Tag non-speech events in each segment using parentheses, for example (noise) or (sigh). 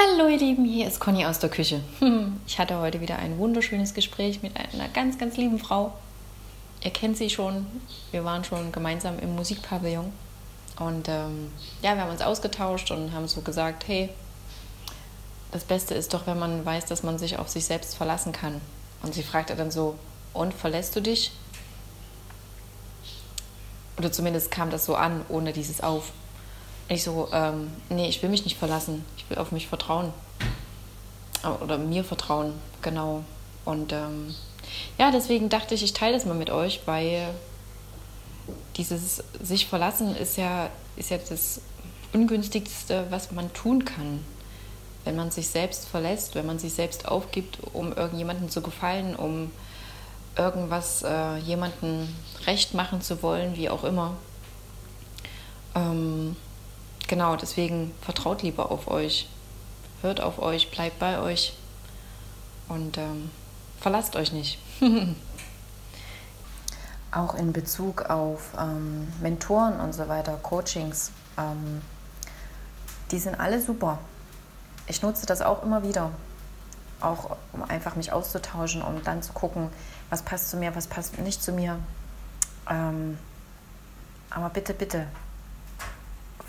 Hallo ihr Lieben, hier ist Conny aus der Küche. Ich hatte heute wieder ein wunderschönes Gespräch mit einer ganz, ganz lieben Frau. Ihr kennt sie schon, wir waren schon gemeinsam im Musikpavillon. Und ähm, ja, wir haben uns ausgetauscht und haben so gesagt, hey, das Beste ist doch, wenn man weiß, dass man sich auf sich selbst verlassen kann. Und sie fragte dann so, und verlässt du dich? Oder zumindest kam das so an, ohne dieses Auf. Ich so, ähm, nee, ich will mich nicht verlassen. Ich will auf mich vertrauen. Oder mir vertrauen, genau. Und ähm, ja, deswegen dachte ich, ich teile das mal mit euch, weil dieses sich verlassen ist ja, ist ja das Ungünstigste, was man tun kann. Wenn man sich selbst verlässt, wenn man sich selbst aufgibt, um irgendjemandem zu gefallen, um irgendwas äh, jemandem recht machen zu wollen, wie auch immer. Ähm, genau, deswegen vertraut lieber auf euch. Hört auf euch, bleibt bei euch und ähm, verlasst euch nicht. (laughs) Auch in Bezug auf ähm, Mentoren und so weiter, Coachings, ähm, die sind alle super. Ich nutze das auch immer wieder, auch um einfach mich auszutauschen, um dann zu gucken, was passt zu mir, was passt nicht zu mir. Ähm, aber bitte, bitte,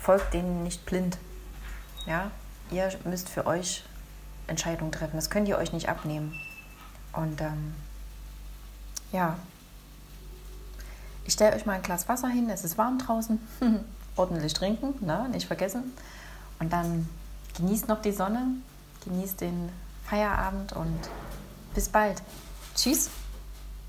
folgt denen nicht blind. Ja, ihr müsst für euch Entscheidungen treffen. Das könnt ihr euch nicht abnehmen. Und ähm, ja, ich stelle euch mal ein Glas Wasser hin. Es ist warm draußen. (laughs) Ordentlich trinken, ne? nicht vergessen. Und dann genießt noch die Sonne, genießt den Feierabend und bis bald. Tschüss.